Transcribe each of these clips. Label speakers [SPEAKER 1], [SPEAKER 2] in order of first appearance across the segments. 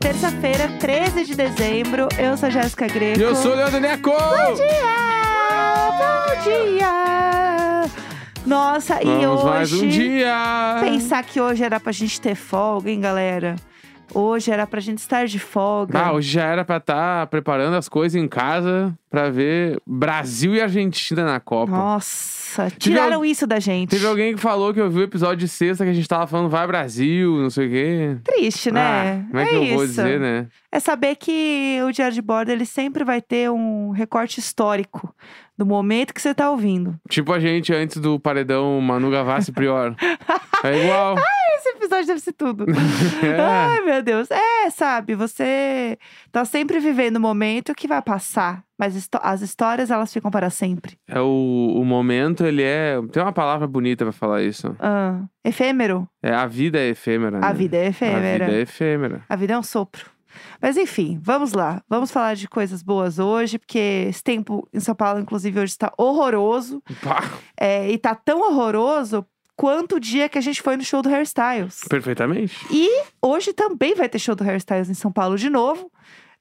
[SPEAKER 1] Terça-feira, 13 de dezembro. Eu sou a Jéssica Greco.
[SPEAKER 2] E eu sou o Leandro Neco!
[SPEAKER 1] Bom dia! Bom dia! Nossa, e
[SPEAKER 2] Vamos
[SPEAKER 1] hoje.
[SPEAKER 2] mais um dia!
[SPEAKER 1] Pensar que hoje era pra gente ter folga, hein, galera? Hoje era pra gente estar de folga.
[SPEAKER 2] Ah, hoje já era pra estar preparando as coisas em casa pra ver Brasil e Argentina na Copa.
[SPEAKER 1] Nossa, tiraram isso da gente.
[SPEAKER 2] Teve alguém que falou que ouviu o episódio de sexta que a gente tava falando vai Brasil, não sei o quê.
[SPEAKER 1] Triste, né?
[SPEAKER 2] Ah, como é que eu
[SPEAKER 1] isso.
[SPEAKER 2] vou dizer, né?
[SPEAKER 1] É saber que o Diário de Bordo ele sempre vai ter um recorte histórico do momento que você tá ouvindo.
[SPEAKER 2] Tipo a gente antes do paredão Manu Gavassi Prior. é igual.
[SPEAKER 1] Esse episódio deve ser tudo.
[SPEAKER 2] É.
[SPEAKER 1] Ai, meu Deus. É, sabe, você tá sempre vivendo o momento que vai passar. Mas as histórias, elas ficam para sempre.
[SPEAKER 2] É o, o momento, ele é. Tem uma palavra bonita pra falar isso.
[SPEAKER 1] Ah, efêmero?
[SPEAKER 2] É a vida é efêmera.
[SPEAKER 1] A
[SPEAKER 2] né?
[SPEAKER 1] vida é efêmera.
[SPEAKER 2] A vida é efêmera.
[SPEAKER 1] A vida é um sopro. Mas enfim, vamos lá. Vamos falar de coisas boas hoje, porque esse tempo em São Paulo, inclusive, hoje está horroroso. É, e tá tão horroroso quanto o dia que a gente foi no show do Hairstyles.
[SPEAKER 2] perfeitamente.
[SPEAKER 1] E hoje também vai ter show do Hairstyles em São Paulo de novo.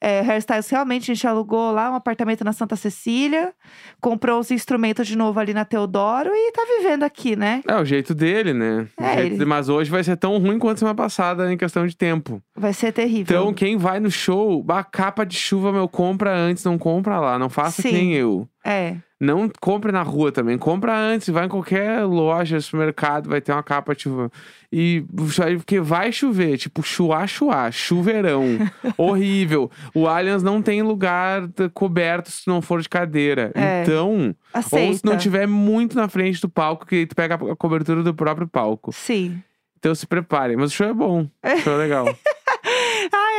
[SPEAKER 1] É, Hairstyles realmente a gente alugou lá um apartamento na Santa Cecília, comprou os instrumentos de novo ali na Teodoro e tá vivendo aqui, né?
[SPEAKER 2] É o jeito dele, né?
[SPEAKER 1] É,
[SPEAKER 2] jeito
[SPEAKER 1] ele-
[SPEAKER 2] de- Mas hoje vai ser tão ruim quanto semana passada em questão de tempo.
[SPEAKER 1] Vai ser terrível.
[SPEAKER 2] Então, quem vai no show, a capa de chuva, meu, compra antes, não compra lá. Não faça que
[SPEAKER 1] Sim.
[SPEAKER 2] nem eu.
[SPEAKER 1] É,
[SPEAKER 2] Não compre na rua também. Compra antes, vai em qualquer loja, supermercado, vai ter uma capa chuva. E porque vai chover, tipo, chuá, chuá, chuveirão. Horrível. O Allianz não tem lugar coberto se não for de cadeira.
[SPEAKER 1] É.
[SPEAKER 2] Então,
[SPEAKER 1] aceita.
[SPEAKER 2] ou se não tiver muito na frente do palco, que tu pega a cobertura do próprio palco.
[SPEAKER 1] Sim.
[SPEAKER 2] Então se preparem. Mas o show é bom. O show é legal.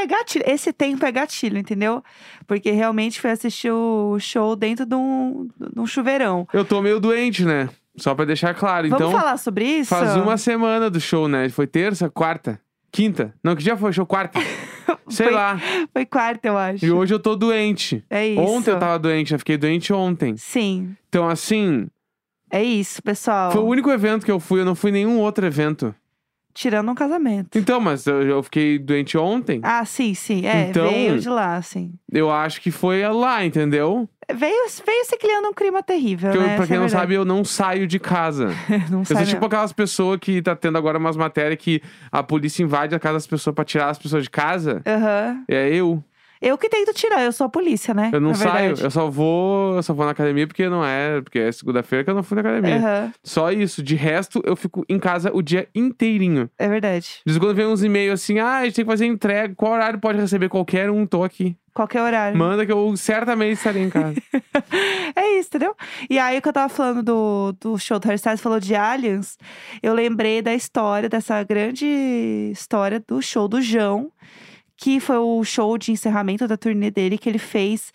[SPEAKER 1] É gatilho. Esse tempo é gatilho, entendeu? Porque realmente foi assistir o show dentro de um, de um chuveirão.
[SPEAKER 2] Eu tô meio doente, né? Só pra deixar claro.
[SPEAKER 1] Vamos
[SPEAKER 2] então,
[SPEAKER 1] falar sobre isso?
[SPEAKER 2] faz uma semana do show, né? Foi terça, quarta, quinta. Não, que dia foi? Show quarta. Sei
[SPEAKER 1] Foi-
[SPEAKER 2] lá.
[SPEAKER 1] Foi quarta, eu acho.
[SPEAKER 2] E hoje eu tô doente.
[SPEAKER 1] É isso.
[SPEAKER 2] Ontem eu tava doente, eu fiquei doente ontem.
[SPEAKER 1] Sim,
[SPEAKER 2] Então, assim,
[SPEAKER 1] é isso, pessoal.
[SPEAKER 2] foi o único evento que eu fui, eu não fui nenhum outro evento.
[SPEAKER 1] Tirando um casamento.
[SPEAKER 2] Então, mas eu, eu fiquei doente ontem.
[SPEAKER 1] Ah, sim, sim. É,
[SPEAKER 2] Então-
[SPEAKER 1] veio de lá, sim.
[SPEAKER 2] Eu acho que foi lá, entendeu?
[SPEAKER 1] Veio, veio se criando um clima terrível,
[SPEAKER 2] Porque eu-
[SPEAKER 1] né?
[SPEAKER 2] pra
[SPEAKER 1] Essa
[SPEAKER 2] quem
[SPEAKER 1] é
[SPEAKER 2] não
[SPEAKER 1] verdade.
[SPEAKER 2] sabe, eu não saio de casa.
[SPEAKER 1] não
[SPEAKER 2] Eu sou tipo
[SPEAKER 1] mesmo.
[SPEAKER 2] aquelas pessoas que tá tendo agora umas matérias que a polícia invade a casa das pessoas pra tirar as pessoas de casa.
[SPEAKER 1] Aham.
[SPEAKER 2] É eu.
[SPEAKER 1] Eu que tento tirar, eu sou a polícia, né?
[SPEAKER 2] Eu não saio, eu só vou, eu só vou na academia porque não é, porque é segunda-feira que eu não fui na academia.
[SPEAKER 1] Aham,
[SPEAKER 2] Só isso, de resto eu fico em casa o dia inteirinho.
[SPEAKER 1] é verdade.
[SPEAKER 2] De quando vem uns e-mails assim, ah, a gente tem que fazer entrega, qual horário pode receber qualquer um, tô aqui.
[SPEAKER 1] Qualquer horário.
[SPEAKER 2] Manda que eu certamente estarei em casa.
[SPEAKER 1] É isso, entendeu? E aí, o que eu tava falando do, do show do Hairstyles, falou de aliens, eu lembrei da história, dessa grande história do show do João, que foi o show de encerramento da turnê dele, que ele fez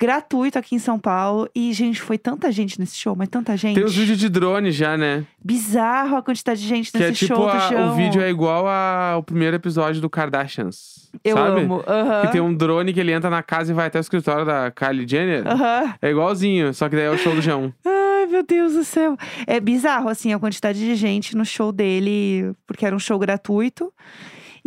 [SPEAKER 1] gratuito aqui em São Paulo. E, gente, foi tanta gente nesse show, mas tanta gente.
[SPEAKER 2] tem os vídeos de drone já, né?
[SPEAKER 1] Bizarro a quantidade de gente
[SPEAKER 2] Que
[SPEAKER 1] nesse
[SPEAKER 2] é tipo,
[SPEAKER 1] show do
[SPEAKER 2] a-
[SPEAKER 1] João.
[SPEAKER 2] o vídeo é igual ao primeiro episódio do Kardashians.
[SPEAKER 1] Eu
[SPEAKER 2] sabe?
[SPEAKER 1] amo.
[SPEAKER 2] Que tem um drone que ele entra na casa e vai até o escritório da Kylie Jenner. É igualzinho, só que daí é o show do João.
[SPEAKER 1] Ai, meu Deus do céu. É bizarro, assim, a quantidade de gente no show dele, porque era um show gratuito.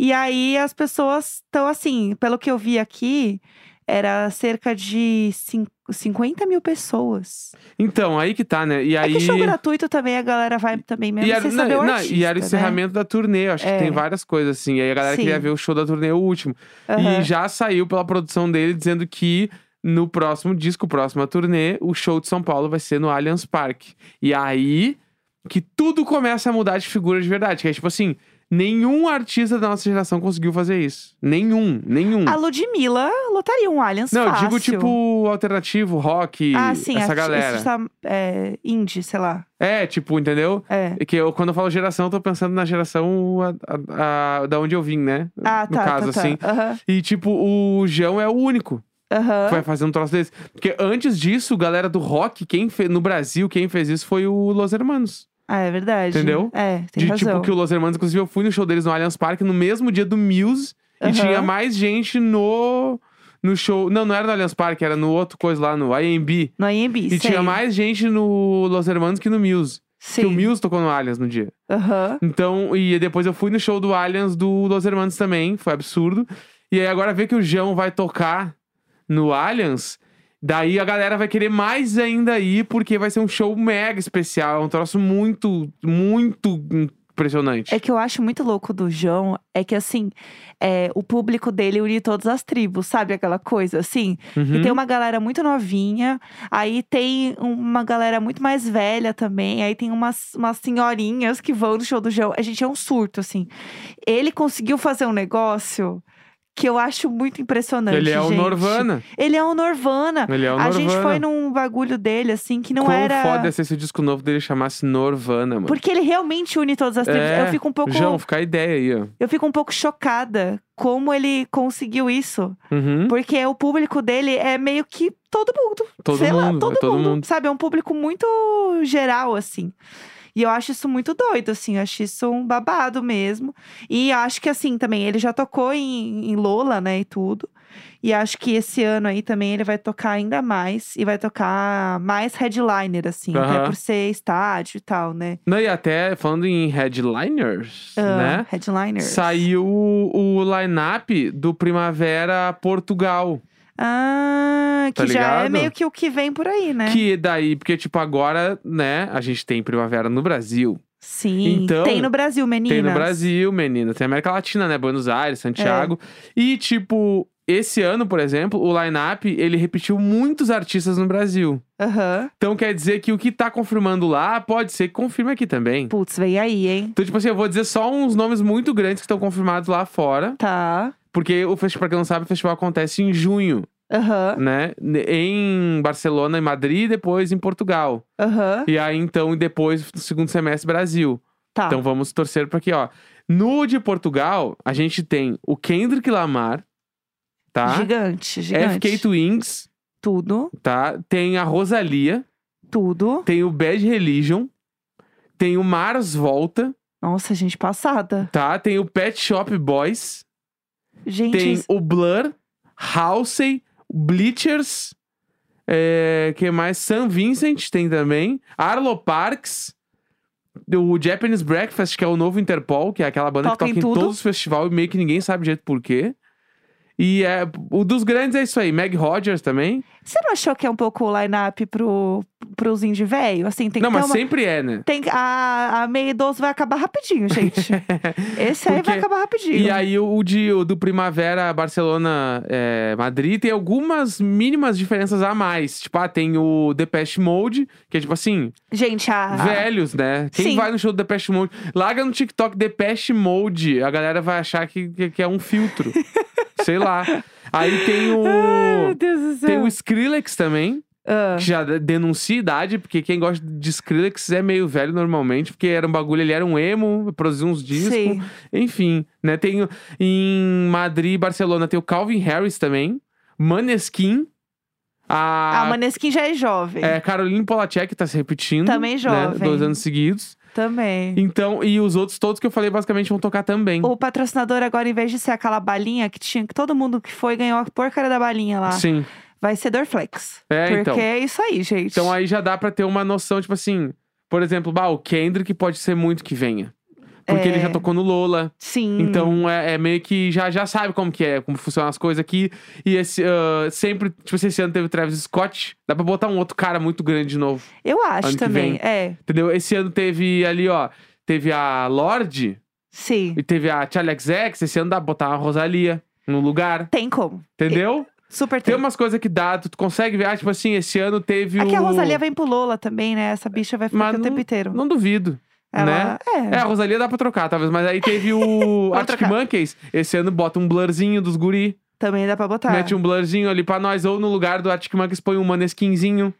[SPEAKER 1] E aí as pessoas estão assim, pelo que eu vi aqui, era cerca de cin- 50 mil pessoas.
[SPEAKER 2] Então, aí que tá, né? E
[SPEAKER 1] É
[SPEAKER 2] aí.
[SPEAKER 1] que show gratuito também a galera vai também mesmo
[SPEAKER 2] E era,
[SPEAKER 1] sem saber
[SPEAKER 2] não,
[SPEAKER 1] o
[SPEAKER 2] não,
[SPEAKER 1] artista,
[SPEAKER 2] e era o
[SPEAKER 1] né?
[SPEAKER 2] encerramento da turnê. Eu acho
[SPEAKER 1] É.
[SPEAKER 2] que tem várias coisas assim. E aí a galera
[SPEAKER 1] Sim.
[SPEAKER 2] queria ver o show da turnê, o último.
[SPEAKER 1] Aham.
[SPEAKER 2] E já saiu pela produção dele dizendo que no próximo disco, próxima turnê, o show de São Paulo vai ser no Allianz Parque. E aí que tudo começa a mudar de figura de verdade. Que é tipo assim, nenhum artista da nossa geração conseguiu fazer isso. Nenhum, nenhum.
[SPEAKER 1] A Ludmilla lotaria um Allianz
[SPEAKER 2] Não, eu
[SPEAKER 1] fácil.
[SPEAKER 2] digo tipo alternativo, rock,
[SPEAKER 1] Ah, sim,
[SPEAKER 2] essa galera.
[SPEAKER 1] esse tá, é, indie, sei lá.
[SPEAKER 2] É, tipo, entendeu?
[SPEAKER 1] É.
[SPEAKER 2] É que eu, quando eu falo geração, eu tô pensando na geração a- a- a- da onde eu vim, né?
[SPEAKER 1] Ah,
[SPEAKER 2] no
[SPEAKER 1] tá,
[SPEAKER 2] caso,
[SPEAKER 1] tá, tá.
[SPEAKER 2] assim. E, tipo, o João é o único que vai fazer um troço desse. Porque antes disso, galera do rock, quem fe... no Brasil, quem fez isso foi o Los Hermanos.
[SPEAKER 1] Ah, é verdade.
[SPEAKER 2] Entendeu?
[SPEAKER 1] É, tem
[SPEAKER 2] de
[SPEAKER 1] razão.
[SPEAKER 2] tipo, que o Los Hermanos, inclusive, eu fui no show deles no Allianz Parque no mesmo dia do Muse.
[SPEAKER 1] Aham.
[SPEAKER 2] E tinha mais gente no, no show. Não, não era no Allianz Parque, era no outro coisa lá, no IMB.
[SPEAKER 1] No IMB,
[SPEAKER 2] E
[SPEAKER 1] sei.
[SPEAKER 2] tinha mais gente no Los Hermanos que no Muse.
[SPEAKER 1] Sim.
[SPEAKER 2] Que o Muse tocou no Allianz no dia.
[SPEAKER 1] Aham.
[SPEAKER 2] Então, e depois eu fui no show do Allianz do Los Hermanos também, foi absurdo. E aí agora vê que o João vai tocar no Allianz. Daí a galera vai querer mais ainda ir, porque vai ser um show mega especial. É um troço muito, muito impressionante.
[SPEAKER 1] É que eu acho muito louco do João, é que assim, é, o público dele une todas as tribos, sabe? Aquela coisa, assim.
[SPEAKER 2] Uhum.
[SPEAKER 1] E tem uma galera muito novinha, aí tem uma galera muito mais velha também, aí tem umas, umas senhorinhas que vão no show do João. A gente é um surto, assim. Ele conseguiu fazer um negócio que eu acho muito impressionante.
[SPEAKER 2] Ele é o. Norvana.
[SPEAKER 1] Ele é o Norvana.
[SPEAKER 2] Ele é o
[SPEAKER 1] A
[SPEAKER 2] Norvana.
[SPEAKER 1] gente foi num bagulho dele, assim, que não
[SPEAKER 2] Quão
[SPEAKER 1] era.
[SPEAKER 2] foda se o disco novo dele chamasse Norvana, mano.
[SPEAKER 1] Porque ele realmente une todas as tribos.
[SPEAKER 2] É,
[SPEAKER 1] Eu fico um pouco.
[SPEAKER 2] João, fica a ideia aí, ó.
[SPEAKER 1] Eu fico um pouco chocada como ele conseguiu isso.
[SPEAKER 2] Uhum.
[SPEAKER 1] Porque o público dele é meio que todo mundo.
[SPEAKER 2] Todo
[SPEAKER 1] Sei lá,
[SPEAKER 2] mundo,
[SPEAKER 1] todo,
[SPEAKER 2] é todo
[SPEAKER 1] mundo,
[SPEAKER 2] mundo.
[SPEAKER 1] Sabe? É um público muito geral, assim. E eu acho isso muito doido, assim. Eu acho isso um babado mesmo. E acho que, assim, também, ele já tocou em, em Lola, né, e tudo. E acho que esse ano aí também ele vai tocar ainda mais. E vai tocar mais headliner, assim. Até por ser estádio e tal, né?
[SPEAKER 2] Não, e até falando em headliners,
[SPEAKER 1] Ah,
[SPEAKER 2] né?
[SPEAKER 1] Headliners.
[SPEAKER 2] Saiu o, o line-up do Primavera Portugal.
[SPEAKER 1] Ah, que
[SPEAKER 2] Tá
[SPEAKER 1] já é meio que o que vem por aí, né?
[SPEAKER 2] Que daí, porque, tipo, agora, né, a gente tem Primavera no Brasil.
[SPEAKER 1] Sim.
[SPEAKER 2] Então,
[SPEAKER 1] tem no Brasil, meninas.
[SPEAKER 2] Tem no Brasil, menina. Tem América Latina, né? Buenos Aires, Santiago.
[SPEAKER 1] É.
[SPEAKER 2] E, tipo, esse ano, por exemplo, o line-up, ele repetiu muitos artistas no Brasil.
[SPEAKER 1] Aham.
[SPEAKER 2] Então quer dizer que o que tá confirmando lá pode ser que confirme aqui também.
[SPEAKER 1] Putz, vem aí, hein?
[SPEAKER 2] Então, tipo assim, eu vou dizer só uns nomes muito grandes que estão confirmados lá fora.
[SPEAKER 1] Tá.
[SPEAKER 2] Porque o festival, pra quem não sabe, o festival acontece em junho,
[SPEAKER 1] Aham.
[SPEAKER 2] né? Em Barcelona, em Madrid e depois em Portugal.
[SPEAKER 1] Aham.
[SPEAKER 2] E aí, então, depois, no segundo semestre, Brasil.
[SPEAKER 1] Tá.
[SPEAKER 2] Então vamos torcer pra aqui, ó. No de Portugal, a gente tem o Kendrick Lamar, tá?
[SPEAKER 1] Gigante, gigante.
[SPEAKER 2] FK Twins,
[SPEAKER 1] Tudo,
[SPEAKER 2] tá? Tem a Rosalia,
[SPEAKER 1] tudo.
[SPEAKER 2] tem o Bad Religion, tem o Mars Volta,
[SPEAKER 1] Nossa, gente, passada.
[SPEAKER 2] tá? Tem o Pet Shop Boys,
[SPEAKER 1] Gente,
[SPEAKER 2] tem o Blur, Halsey, Bleachers, é, que mais? San Vincent tem também, Arlo Parks, o Japanese Breakfast, que é o novo Interpol, que é aquela banda
[SPEAKER 1] Toca
[SPEAKER 2] que toca em,
[SPEAKER 1] tudo.
[SPEAKER 2] todos os festivais e meio que ninguém sabe direito por quê. E é, o dos grandes é isso aí, Meg Rogers também.
[SPEAKER 1] Você não achou que é um pouco o line-up pro, pros indie velho? Assim, tem
[SPEAKER 2] Não,
[SPEAKER 1] que
[SPEAKER 2] mas
[SPEAKER 1] uma...
[SPEAKER 2] sempre é, né?
[SPEAKER 1] Tem, a, a meia idoso vai acabar rapidinho, gente. Esse aí vai
[SPEAKER 2] Porque-
[SPEAKER 1] acabar rapidinho.
[SPEAKER 2] E aí o, de, o do Primavera Barcelona é, Madrid tem algumas mínimas diferenças a mais. Tipo, ah, tem o Depeche Mode, que é tipo assim,
[SPEAKER 1] Gente, a...
[SPEAKER 2] velhos, né? Quem.
[SPEAKER 1] Sim.
[SPEAKER 2] vai no show do Depeche Mode, larga no TikTok Depeche Mode, a galera vai achar que, que, que é um filtro. Sei lá. Aí tem o.
[SPEAKER 1] Ai, meu Deus do céu.
[SPEAKER 2] Tem o Skrillex também,
[SPEAKER 1] Ah,
[SPEAKER 2] que já de- denuncia idade, porque quem gosta de Skrillex é meio velho normalmente, porque era um bagulho, ele era um emo, produzia uns discos.
[SPEAKER 1] Sim.
[SPEAKER 2] Enfim, né? Tem em Madrid e Barcelona tem o Calvin Harris também, Maneskin,
[SPEAKER 1] A
[SPEAKER 2] a,
[SPEAKER 1] Maneskin já é jovem.
[SPEAKER 2] é, Caroline Polachek tá se repetindo.
[SPEAKER 1] Também
[SPEAKER 2] né,
[SPEAKER 1] jovem.
[SPEAKER 2] Dois anos seguidos.
[SPEAKER 1] Também.
[SPEAKER 2] Então, e os outros todos que eu falei basicamente vão tocar também.
[SPEAKER 1] O patrocinador agora, em vez de ser aquela balinha que tinha, que todo mundo que foi ganhou a porcaria da balinha lá,
[SPEAKER 2] Sim.
[SPEAKER 1] vai ser Dorflex.
[SPEAKER 2] É,
[SPEAKER 1] Porque
[SPEAKER 2] então.
[SPEAKER 1] é isso aí, gente.
[SPEAKER 2] Então aí já dá pra ter uma noção, tipo assim, por exemplo, bah, o Kendrick pode ser muito que venha. Porque ele
[SPEAKER 1] É.
[SPEAKER 2] já tocou no Lola.
[SPEAKER 1] Sim.
[SPEAKER 2] Então é, é meio que já, já sabe como que é, como funcionam as coisas aqui. E esse ah, sempre, tipo, esse ano teve o Travis Scott. Dá pra botar um outro cara muito grande de novo.
[SPEAKER 1] Eu acho também. É,
[SPEAKER 2] Entendeu? Esse ano teve ali, ó. Teve a Lorde
[SPEAKER 1] sim.
[SPEAKER 2] e teve a Charlie XX. Esse ano dá pra botar uma Rosalia no lugar.
[SPEAKER 1] Tem como.
[SPEAKER 2] Entendeu?
[SPEAKER 1] Super
[SPEAKER 2] Tem
[SPEAKER 1] tem.
[SPEAKER 2] umas coisas que dá, tu consegue ver. Ah, tipo assim, esse ano teve
[SPEAKER 1] É
[SPEAKER 2] o.
[SPEAKER 1] que a Rosalia vem pro Lola também, né? Essa bicha vai ficar o tempo inteiro.
[SPEAKER 2] Não duvido.
[SPEAKER 1] Ela,
[SPEAKER 2] né?
[SPEAKER 1] é.
[SPEAKER 2] É, a Rosalia dá pra trocar, talvez. Mas aí teve o Arctic
[SPEAKER 1] trocar.
[SPEAKER 2] Monkeys. Esse ano bota um blurzinho dos guri.
[SPEAKER 1] Também dá pra botar.
[SPEAKER 2] Mete um blurzinho ali pra nós. Ou no lugar do Arctic Monkeys põe um manesquinzinho.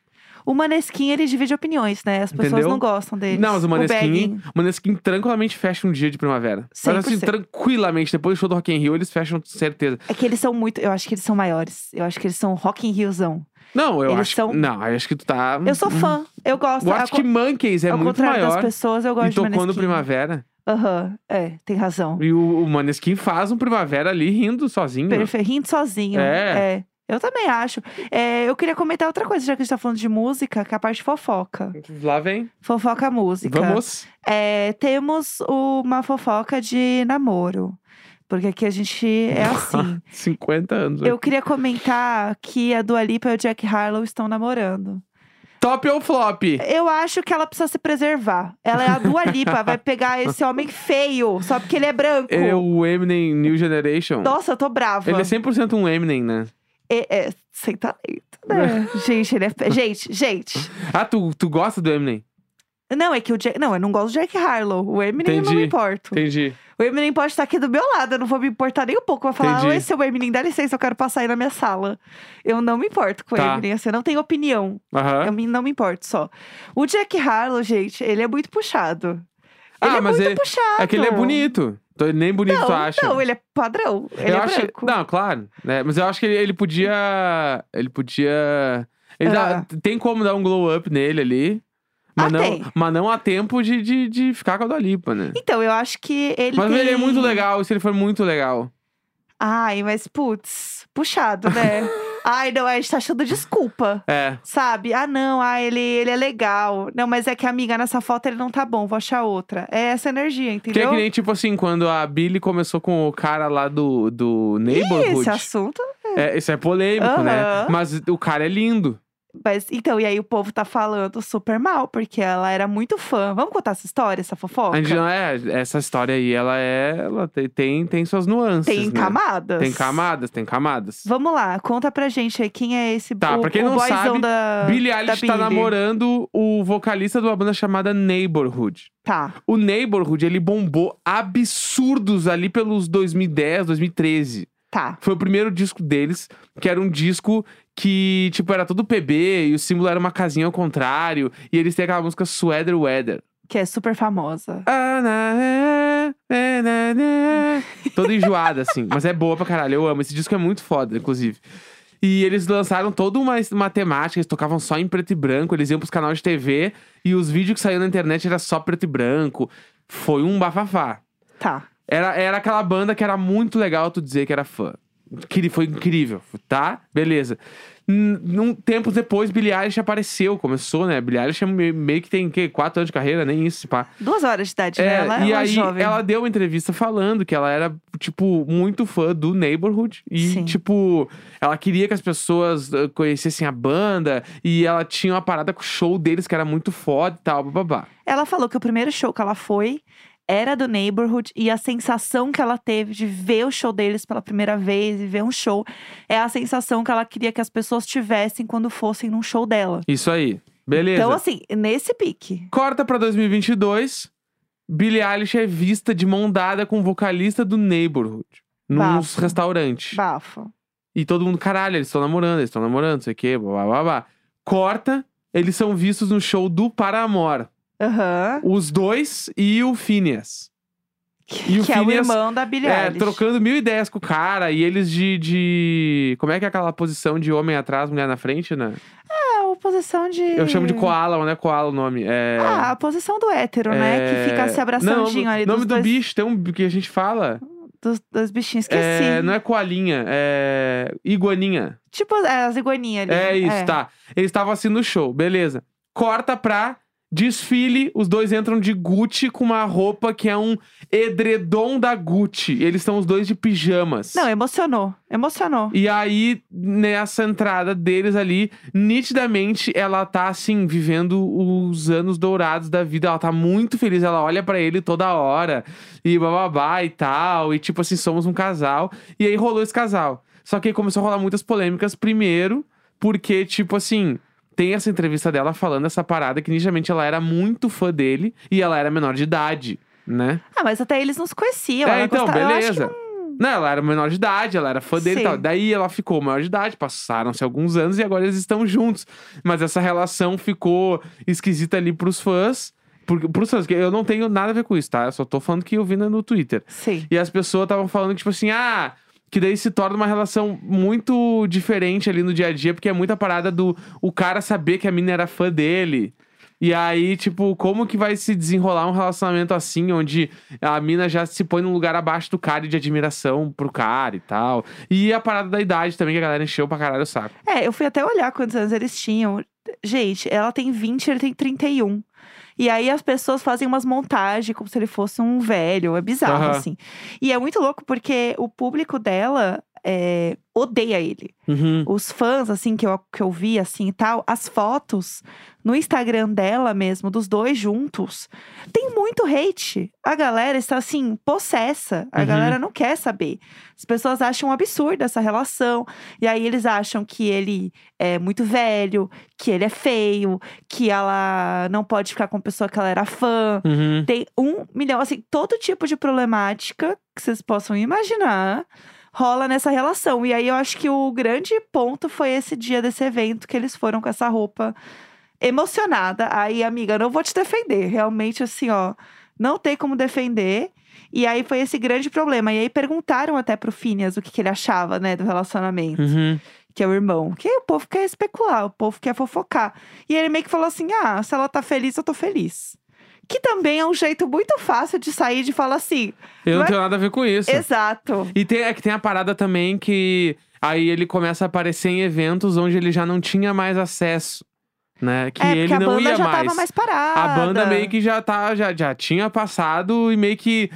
[SPEAKER 1] O Maneskin, ele divide opiniões, né? As pessoas
[SPEAKER 2] Entendeu?
[SPEAKER 1] não gostam deles.
[SPEAKER 2] Não, mas o Maneskin,
[SPEAKER 1] Bagging.
[SPEAKER 2] o Maneskin tranquilamente fecha um dia de primavera. Mas assim,
[SPEAKER 1] 100%.
[SPEAKER 2] tranquilamente, depois do show do Rock in Rio, eles fecham certeza.
[SPEAKER 1] É que eles são muito... Eu acho que eles são maiores. Eu acho que eles são Rock in Riozão.
[SPEAKER 2] Não, eu
[SPEAKER 1] Eles
[SPEAKER 2] acho.
[SPEAKER 1] são-
[SPEAKER 2] Não, eu acho que tu tá.
[SPEAKER 1] Eu sou fã. Eu gosto.
[SPEAKER 2] O
[SPEAKER 1] Ao
[SPEAKER 2] Arctic
[SPEAKER 1] co-
[SPEAKER 2] Monkeys é
[SPEAKER 1] Ao
[SPEAKER 2] muito
[SPEAKER 1] contrário
[SPEAKER 2] maior.
[SPEAKER 1] das pessoas, eu gosto
[SPEAKER 2] E
[SPEAKER 1] de.
[SPEAKER 2] Primavera.
[SPEAKER 1] Aham, é, tem razão.
[SPEAKER 2] E o, o Maneskin faz um Primavera ali rindo sozinho.
[SPEAKER 1] Perfeito, rindo sozinho.
[SPEAKER 2] É.
[SPEAKER 1] Eu também acho. É, eu queria comentar outra coisa, já que a gente tá falando de música, que é a parte fofoca.
[SPEAKER 2] Lá vem.
[SPEAKER 1] Fofoca música.
[SPEAKER 2] Vamos.
[SPEAKER 1] É, temos uma fofoca de namoro. Porque aqui a gente é assim.
[SPEAKER 2] 50 anos.
[SPEAKER 1] Eu queria comentar que a Dua Lipa e o Jack Harlow estão namorando.
[SPEAKER 2] Top ou flop?
[SPEAKER 1] Eu acho que ela precisa se preservar. Ela é a Dua Lipa, vai pegar esse homem feio, só porque ele é branco.
[SPEAKER 2] Ele é o Eminem New Generation.
[SPEAKER 1] Nossa, eu tô brava.
[SPEAKER 2] Ele é 100% um Eminem, né?
[SPEAKER 1] É, é, sem talento, né? gente, ele é. Gente, gente.
[SPEAKER 2] Ah, tu, tu gosta do Eminem?
[SPEAKER 1] Não, é que o Jack. Não, eu não gosto do Jack Harlow. O Eminem eu não me
[SPEAKER 2] Entendi.
[SPEAKER 1] importo.
[SPEAKER 2] Entendi.
[SPEAKER 1] O Eminem pode estar aqui do meu lado, eu não vou me importar nem um pouco. Eu vou falar,
[SPEAKER 2] Entendi.
[SPEAKER 1] oi, seu Eminem, dá licença, eu quero passar aí na minha sala. Eu não me importo com o
[SPEAKER 2] Tá.
[SPEAKER 1] Eminem, assim, eu não tenho opinião.
[SPEAKER 2] Aham.
[SPEAKER 1] Eu me- não me importo só. O Jack Harlow, gente, ele é muito puxado.
[SPEAKER 2] Ah,
[SPEAKER 1] ele é
[SPEAKER 2] mas
[SPEAKER 1] muito
[SPEAKER 2] ele-
[SPEAKER 1] puxado.
[SPEAKER 2] É que ele é bonito. Tô- Nem bonito
[SPEAKER 1] Não,
[SPEAKER 2] tu acha.
[SPEAKER 1] não, ele é padrão. Ele
[SPEAKER 2] eu
[SPEAKER 1] é
[SPEAKER 2] acho.
[SPEAKER 1] branco.
[SPEAKER 2] Não, claro. né? Mas eu acho que ele, ele podia. Ele podia. Ele dá-
[SPEAKER 1] Ah.
[SPEAKER 2] tem como dar um glow up nele ali. Mas,
[SPEAKER 1] Ah,
[SPEAKER 2] não,
[SPEAKER 1] tem.
[SPEAKER 2] mas não há tempo de, de, de ficar com a Dua Lipa, né?
[SPEAKER 1] Então, eu acho que ele
[SPEAKER 2] Mas
[SPEAKER 1] tem...
[SPEAKER 2] ele é muito legal, se ele for muito legal.
[SPEAKER 1] Ai, mas putz, puxado, né? Ai, não, a gente tá achando desculpa.
[SPEAKER 2] É.
[SPEAKER 1] Sabe? Ah, não, ah, ele, ele é legal. Não, mas é que, amiga, nessa foto ele não tá bom, vou achar outra. É essa energia,
[SPEAKER 2] Que é
[SPEAKER 1] entendeu?
[SPEAKER 2] que nem, tipo assim, quando a Billy começou com o cara lá do, do Neighborhood.
[SPEAKER 1] Esse assunto.
[SPEAKER 2] É, isso é polêmico, né?
[SPEAKER 1] Aham.
[SPEAKER 2] Mas o cara é lindo.
[SPEAKER 1] Mas, então, e aí o povo tá falando super mal, porque ela era muito fã. Vamos contar essa história, essa fofoca?
[SPEAKER 2] A é. Essa história aí, ela é. Ela tem, tem, suas nuances.
[SPEAKER 1] Tem
[SPEAKER 2] né?
[SPEAKER 1] camadas.
[SPEAKER 2] Tem camadas, tem camadas.
[SPEAKER 1] Vamos lá, conta pra gente aí quem é esse
[SPEAKER 2] Tá,
[SPEAKER 1] o,
[SPEAKER 2] pra quem não
[SPEAKER 1] boyzão
[SPEAKER 2] sabe,
[SPEAKER 1] da,
[SPEAKER 2] Billie Eilish tá namorando o vocalista de uma banda chamada Neighborhood.
[SPEAKER 1] Tá,
[SPEAKER 2] O Neighborhood, ele bombou absurdos ali pelos 2010, 2013.
[SPEAKER 1] Tá.
[SPEAKER 2] Foi o primeiro disco deles, que era um disco que, tipo, era todo PB e o símbolo era uma casinha ao contrário. E eles têm aquela música Sweater Weather.
[SPEAKER 1] Que é super famosa.
[SPEAKER 2] Ah, é, é. Toda enjoada, assim. Mas é boa pra caralho, eu amo. Esse disco é muito foda, inclusive. E eles lançaram toda uma, uma temática, eles tocavam só em preto e branco, eles iam pros canais de TV e os vídeos que saíam na internet era só preto e branco. Foi um bafafá.
[SPEAKER 1] Tá.
[SPEAKER 2] Era, era aquela banda que era muito legal tu dizer que era fã. Que foi incrível, tá? Beleza. Num tempos depois, Billie Eilish apareceu, começou, né? Billie Eilish é meio, que tem, que, quatro anos de carreira, nem isso, pá.
[SPEAKER 1] Duas horas de idade, né?
[SPEAKER 2] É,
[SPEAKER 1] Ela,
[SPEAKER 2] e
[SPEAKER 1] ela é
[SPEAKER 2] aí
[SPEAKER 1] jovem.
[SPEAKER 2] ela deu uma entrevista falando que ela era, tipo, muito fã do Neighborhood. E,
[SPEAKER 1] Sim.
[SPEAKER 2] tipo, ela queria que as pessoas eh, conhecessem a banda. E ela tinha uma parada com o show deles que era muito foda e tal, babá.
[SPEAKER 1] Ela falou que o primeiro show que ela foi era do Neighborhood e a sensação que ela teve de ver o show deles pela primeira vez e ver um show é a sensação que ela queria que as pessoas tivessem quando fossem num show dela.
[SPEAKER 2] Isso aí. Beleza.
[SPEAKER 1] Então, assim, nesse pique.
[SPEAKER 2] Corta pra 2022. Billie Eilish é vista de mão dada com o vocalista do Neighborhood. Nos
[SPEAKER 1] Bafo.
[SPEAKER 2] restaurantes.
[SPEAKER 1] Bafo.
[SPEAKER 2] E todo mundo, caralho, eles estão namorando, eles estão namorando, não sei o quê, blá, blá, blá. Corta, eles são vistos no show do Paramore.
[SPEAKER 1] Aham.
[SPEAKER 2] Os dois e o Phineas. E o
[SPEAKER 1] que é o
[SPEAKER 2] Phineas,
[SPEAKER 1] irmão da Billie
[SPEAKER 2] É,
[SPEAKER 1] Eilish.
[SPEAKER 2] trocando mil ideias com o cara. E eles de, de... Como é que é aquela posição de homem atrás, mulher na frente, né?
[SPEAKER 1] É, a posição de...
[SPEAKER 2] Eu chamo de koala, mas não é koala o nome. É...
[SPEAKER 1] Ah, a posição do hétero, né? Que fica se abraçandinho
[SPEAKER 2] não,
[SPEAKER 1] ali
[SPEAKER 2] nome
[SPEAKER 1] dos
[SPEAKER 2] do
[SPEAKER 1] dois,
[SPEAKER 2] bicho, tem um que a gente fala.
[SPEAKER 1] dos, dos bichinhos. Esqueci.
[SPEAKER 2] É, não é coalinha, é iguaninha.
[SPEAKER 1] Tipo é, as iguaninhas ali.
[SPEAKER 2] É isso, tá. Eles estavam assim no show, beleza. Corta pra desfile, os dois entram de Gucci com uma roupa que é um edredom da Gucci. Eles estão os dois de pijamas.
[SPEAKER 1] Não, emocionou. Emocionou.
[SPEAKER 2] E aí, nessa entrada deles ali, nitidamente ela tá assim, vivendo os anos dourados da vida. Ela tá muito feliz, ela olha pra ele toda hora e bababá e tal. E tipo assim, somos um casal. E aí rolou esse casal. Só que aí começou a rolar muitas polêmicas. Primeiro, porque, tipo assim. Tem essa entrevista dela falando essa parada que nitidamente ela era muito fã dele e ela era menor de idade, né?
[SPEAKER 1] Ah, mas até eles não se conheciam.
[SPEAKER 2] É,
[SPEAKER 1] ela
[SPEAKER 2] então,
[SPEAKER 1] gostava-
[SPEAKER 2] beleza. Não, ela era menor de idade, ela era fã dele e
[SPEAKER 1] Sim.
[SPEAKER 2] tal. Daí ela ficou maior de idade, passaram-se alguns anos e agora eles estão juntos. Mas essa relação ficou esquisita ali pros fãs. Porque, pros fãs, eu não tenho nada a ver com isso, tá? Eu só tô falando que eu vi no Twitter.
[SPEAKER 1] Sim.
[SPEAKER 2] E as pessoas estavam falando que, tipo assim, ah, que daí se torna uma relação muito diferente ali no dia a dia, porque é muita parada do o cara saber que a mina era fã dele. E aí, tipo, como que vai se desenrolar um relacionamento assim, onde a mina já se põe num lugar abaixo do cara e de admiração pro cara e tal. E a parada da idade também, que a galera encheu pra caralho o saco.
[SPEAKER 1] É, eu fui até olhar quantos anos eles tinham. Gente, ela tem 20, ele tem 31. E aí as pessoas fazem umas montagens como se ele fosse um velho. É bizarro,
[SPEAKER 2] Aham.
[SPEAKER 1] assim. E é muito louco porque o público dela é, odeia ele.
[SPEAKER 2] Uhum.
[SPEAKER 1] Os fãs, assim, que eu, que eu vi, assim e tal, as fotos no Instagram dela mesmo, dos dois juntos, tem muito hate. A galera está, assim, possessa. A
[SPEAKER 2] Uhum.
[SPEAKER 1] galera não quer saber. As pessoas acham um absurdo essa relação. E aí eles acham que ele é muito velho, que ele é feio, que ela não pode ficar com a pessoa que ela era fã.
[SPEAKER 2] Uhum.
[SPEAKER 1] Tem um milhão, assim, todo tipo de problemática que vocês possam imaginar rola nessa relação. E aí eu acho que o grande ponto foi esse dia desse evento que eles foram com essa roupa emocionada. Aí, amiga, não vou te defender. Realmente, assim, ó, não tem como defender. E aí foi esse grande problema. E aí perguntaram até pro Phineas o que, que ele achava, né, do relacionamento
[SPEAKER 2] Uhum.
[SPEAKER 1] que é o irmão. Que o povo quer especular, o povo quer fofocar. E ele meio que falou assim: ah, se ela tá feliz, eu tô feliz. Que também é um jeito muito fácil de sair de falar assim.
[SPEAKER 2] Eu não
[SPEAKER 1] Não é-
[SPEAKER 2] tenho nada a ver com isso.
[SPEAKER 1] Exato.
[SPEAKER 2] E tem, é que tem a parada também que aí ele começa a aparecer em eventos onde ele já não tinha mais acesso. Né? Que
[SPEAKER 1] é,
[SPEAKER 2] ele
[SPEAKER 1] porque a
[SPEAKER 2] não
[SPEAKER 1] banda
[SPEAKER 2] ia
[SPEAKER 1] já
[SPEAKER 2] mais.
[SPEAKER 1] tava mais parada.
[SPEAKER 2] A banda meio que já tá, já, já tinha passado e meio que.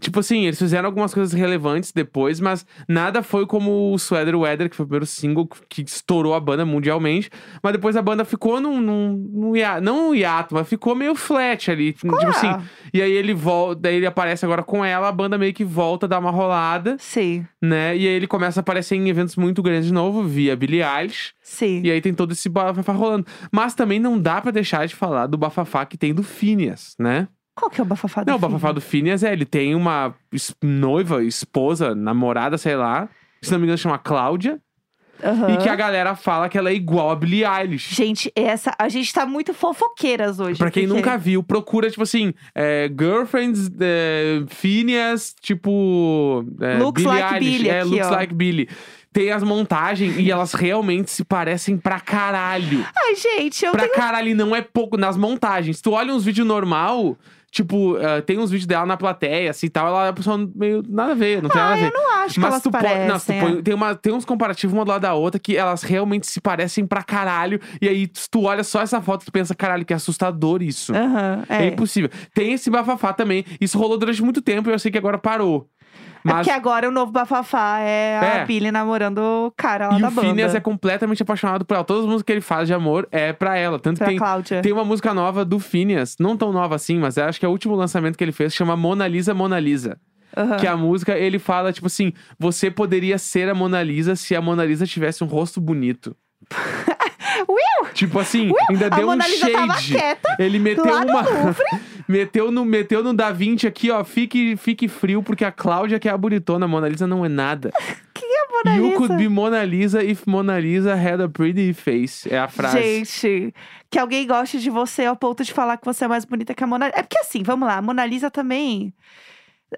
[SPEAKER 2] Tipo assim, eles fizeram algumas coisas relevantes depois, mas nada foi como o Sweater Weather, que foi o primeiro single que estourou a banda mundialmente. Mas depois a banda ficou num, num, num hiato, não um hiato, mas ficou meio flat ali. Tipo assim,
[SPEAKER 1] Ah,
[SPEAKER 2] e aí ele volta, daí ele aparece agora com ela, a banda meio que volta a dar uma rolada,
[SPEAKER 1] Sim,
[SPEAKER 2] né? E aí ele começa a aparecer em eventos muito grandes de novo, via Billie Eilish.
[SPEAKER 1] sim.
[SPEAKER 2] E aí tem todo esse bafafá rolando. Mas também não dá pra deixar de falar do bafafá que tem do Phineas, né?
[SPEAKER 1] Qual que é o bafafá do
[SPEAKER 2] Não, o bafafá do Phineas é, ele tem uma es- noiva, esposa, namorada, sei lá. Se não me engano, chama Cláudia.
[SPEAKER 1] Aham.
[SPEAKER 2] E que a galera fala que ela é igual a Billie Eilish.
[SPEAKER 1] Gente, essa, a gente tá muito fofoqueiras hoje.
[SPEAKER 2] Pra quem
[SPEAKER 1] porque-
[SPEAKER 2] nunca viu, procura, tipo assim, é, Girlfriends, é, Phineas, tipo. É,
[SPEAKER 1] Looks
[SPEAKER 2] Billie
[SPEAKER 1] like
[SPEAKER 2] Eilish.
[SPEAKER 1] Billie
[SPEAKER 2] é,
[SPEAKER 1] aqui,
[SPEAKER 2] looks
[SPEAKER 1] ó.
[SPEAKER 2] like Billie. Tem as montagens e elas realmente se parecem pra caralho.
[SPEAKER 1] Ai, gente, eu
[SPEAKER 2] Pra
[SPEAKER 1] tenho.
[SPEAKER 2] caralho, e não é pouco nas montagens. Tu olha uns vídeos normal, tipo, eh, tem uns vídeos dela na plateia, assim e tal, ela é uma pessoa meio nada a ver, não tem nada a
[SPEAKER 1] Ah,
[SPEAKER 2] ver.
[SPEAKER 1] eu não acho que
[SPEAKER 2] Mas
[SPEAKER 1] elas
[SPEAKER 2] tu pode.
[SPEAKER 1] parecem.
[SPEAKER 2] Não, tu
[SPEAKER 1] é.
[SPEAKER 2] põe- tem, uma, tem uns comparativos uma do lado da outra que elas realmente se parecem pra caralho. E aí, tu olha só essa foto, tu pensa, caralho, que assustador isso.
[SPEAKER 1] Aham,
[SPEAKER 2] É.
[SPEAKER 1] é.
[SPEAKER 2] impossível. Tem esse bafafá também. Isso rolou durante muito tempo e eu sei que agora parou.
[SPEAKER 1] É
[SPEAKER 2] Mas.
[SPEAKER 1] porque agora o novo bafafá é a
[SPEAKER 2] É.
[SPEAKER 1] Billy namorando o cara lá
[SPEAKER 2] e
[SPEAKER 1] da
[SPEAKER 2] o
[SPEAKER 1] banda.
[SPEAKER 2] Phineas é completamente apaixonado por ela. Todas as músicas que ele faz de amor é pra ela. Tanto que
[SPEAKER 1] Pra
[SPEAKER 2] tem,
[SPEAKER 1] Cláudia.
[SPEAKER 2] Tem uma música nova do Phineas, não tão nova assim, mas eu acho que é o último lançamento que ele fez, chama Mona Lisa, Mona Lisa.
[SPEAKER 1] Aham.
[SPEAKER 2] Que a música, ele fala, tipo assim, você poderia ser a Mona Lisa se a Mona Lisa tivesse um rosto bonito.
[SPEAKER 1] Will!
[SPEAKER 2] Tipo assim, ainda
[SPEAKER 1] A
[SPEAKER 2] deu
[SPEAKER 1] Mona
[SPEAKER 2] um
[SPEAKER 1] Lisa tava
[SPEAKER 2] shade.
[SPEAKER 1] quieta
[SPEAKER 2] Ele meteu
[SPEAKER 1] lá no
[SPEAKER 2] uma.
[SPEAKER 1] Louvre.
[SPEAKER 2] meteu, no, meteu no Da Vinci aqui, ó. Fique, fique frio, porque a Cláudia, que é a bonitona, a Mona Lisa não é nada.
[SPEAKER 1] Quem é Mona
[SPEAKER 2] you
[SPEAKER 1] Lisa?
[SPEAKER 2] could be Mona Lisa if Mona Lisa had a pretty face. É a frase.
[SPEAKER 1] Gente, que alguém goste de você ao ponto de falar que você é mais bonita que a Mona Lisa. É porque assim, vamos lá, a Mona Lisa também.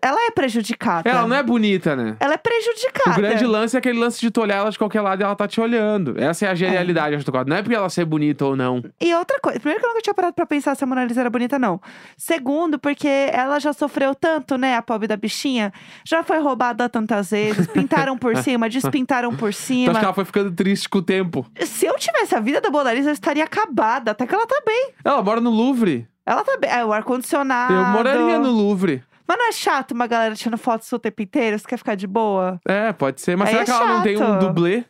[SPEAKER 1] Ela é prejudicada.
[SPEAKER 2] Ela não é bonita, né?
[SPEAKER 1] Ela é prejudicada.
[SPEAKER 2] O grande lance é aquele lance de tu olhar ela de qualquer lado e ela tá te olhando. Essa é a genialidade, acho que Não é porque ela ser bonita ou não.
[SPEAKER 1] E outra coisa, primeiro que eu nunca tinha parado pra pensar se a Mona Lisa era bonita, não. Segundo, porque ela já sofreu tanto, né, a pobre da bichinha. Já foi roubada tantas vezes, pintaram por cima, despintaram por
[SPEAKER 2] Então
[SPEAKER 1] cima.
[SPEAKER 2] acho que ela foi ficando triste com o tempo.
[SPEAKER 1] Se eu tivesse a vida da Mona Lisa, eu estaria acabada. Até que ela tá bem.
[SPEAKER 2] Ela mora no Louvre.
[SPEAKER 1] Ela tá bem. É, o ar-condicionado.
[SPEAKER 2] Eu moraria no Louvre.
[SPEAKER 1] Mas não é chato uma galera tirando foto o tempo inteiro? Você quer ficar de boa?
[SPEAKER 2] É, pode ser. Mas
[SPEAKER 1] Aí
[SPEAKER 2] será
[SPEAKER 1] é
[SPEAKER 2] que ela não tem um dublê?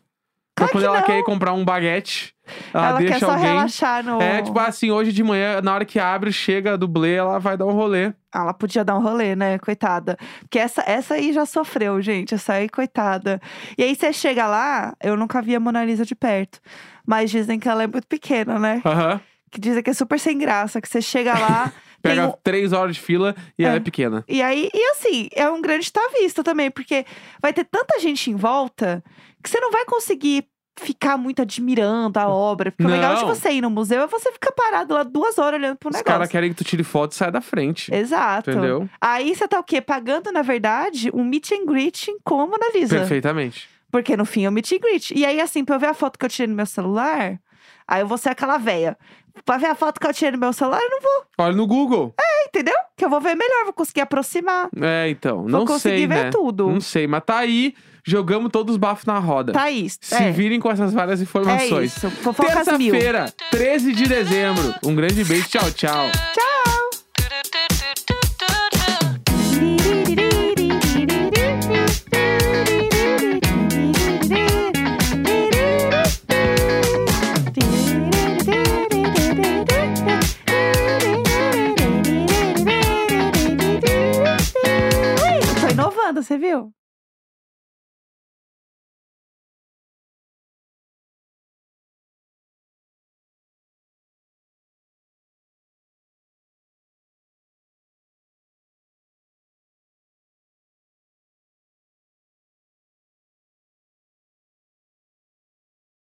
[SPEAKER 2] Pra
[SPEAKER 1] Claro
[SPEAKER 2] quando
[SPEAKER 1] que
[SPEAKER 2] ela
[SPEAKER 1] não.
[SPEAKER 2] quer ir comprar um baguete, ela,
[SPEAKER 1] ela
[SPEAKER 2] deixa
[SPEAKER 1] quer só
[SPEAKER 2] alguém.
[SPEAKER 1] relaxar no.
[SPEAKER 2] É, tipo assim, hoje de manhã, na hora que abre, chega a dublê, ela vai dar um rolê.
[SPEAKER 1] Ela podia dar um rolê, né? Coitada. Porque essa, essa aí já sofreu, gente. Essa aí, coitada. E aí você chega lá, eu nunca vi a Mona Lisa de perto. Mas dizem que ela é muito pequena, né?
[SPEAKER 2] Aham.
[SPEAKER 1] Que dizem que é super sem graça. Que você chega lá,
[SPEAKER 2] Pega
[SPEAKER 1] um.
[SPEAKER 2] três horas de fila e ela
[SPEAKER 1] É.
[SPEAKER 2] é pequena.
[SPEAKER 1] E aí, e assim, é um grande visto também, porque vai ter tanta gente em volta que você não vai conseguir ficar muito admirando a obra. Porque o legal de
[SPEAKER 2] Não.
[SPEAKER 1] você ir no museu é você ficar parado lá duas horas olhando pro
[SPEAKER 2] Os
[SPEAKER 1] negócio.
[SPEAKER 2] caras querem que tu tire foto e saia da frente.
[SPEAKER 1] Exato.
[SPEAKER 2] Entendeu?
[SPEAKER 1] Aí você tá o quê? Pagando, na verdade, um meet and greet com a Mona Lisa.
[SPEAKER 2] Perfeitamente.
[SPEAKER 1] Porque no fim é um meet and greet. E aí, assim, pra eu ver a foto que eu tirei no meu celular, aí eu vou ser aquela véia. Pra ver a foto que eu tirei no meu celular, eu não vou,
[SPEAKER 2] Olha no Google.
[SPEAKER 1] entendeu? Que eu vou ver melhor, vou conseguir aproximar.
[SPEAKER 2] É, então.
[SPEAKER 1] Vou
[SPEAKER 2] Não
[SPEAKER 1] conseguir
[SPEAKER 2] sei,
[SPEAKER 1] ver
[SPEAKER 2] né?
[SPEAKER 1] tudo.
[SPEAKER 2] Não sei, mas tá aí. Jogamos todos os bafos na roda.
[SPEAKER 1] Tá isso.
[SPEAKER 2] Se
[SPEAKER 1] é.
[SPEAKER 2] virem com essas várias
[SPEAKER 1] É
[SPEAKER 2] informações.
[SPEAKER 1] isso. Fofocas.
[SPEAKER 2] Terça-feira, 13 de dezembro. Um grande beijo. Tchau, tchau.
[SPEAKER 1] Tchau!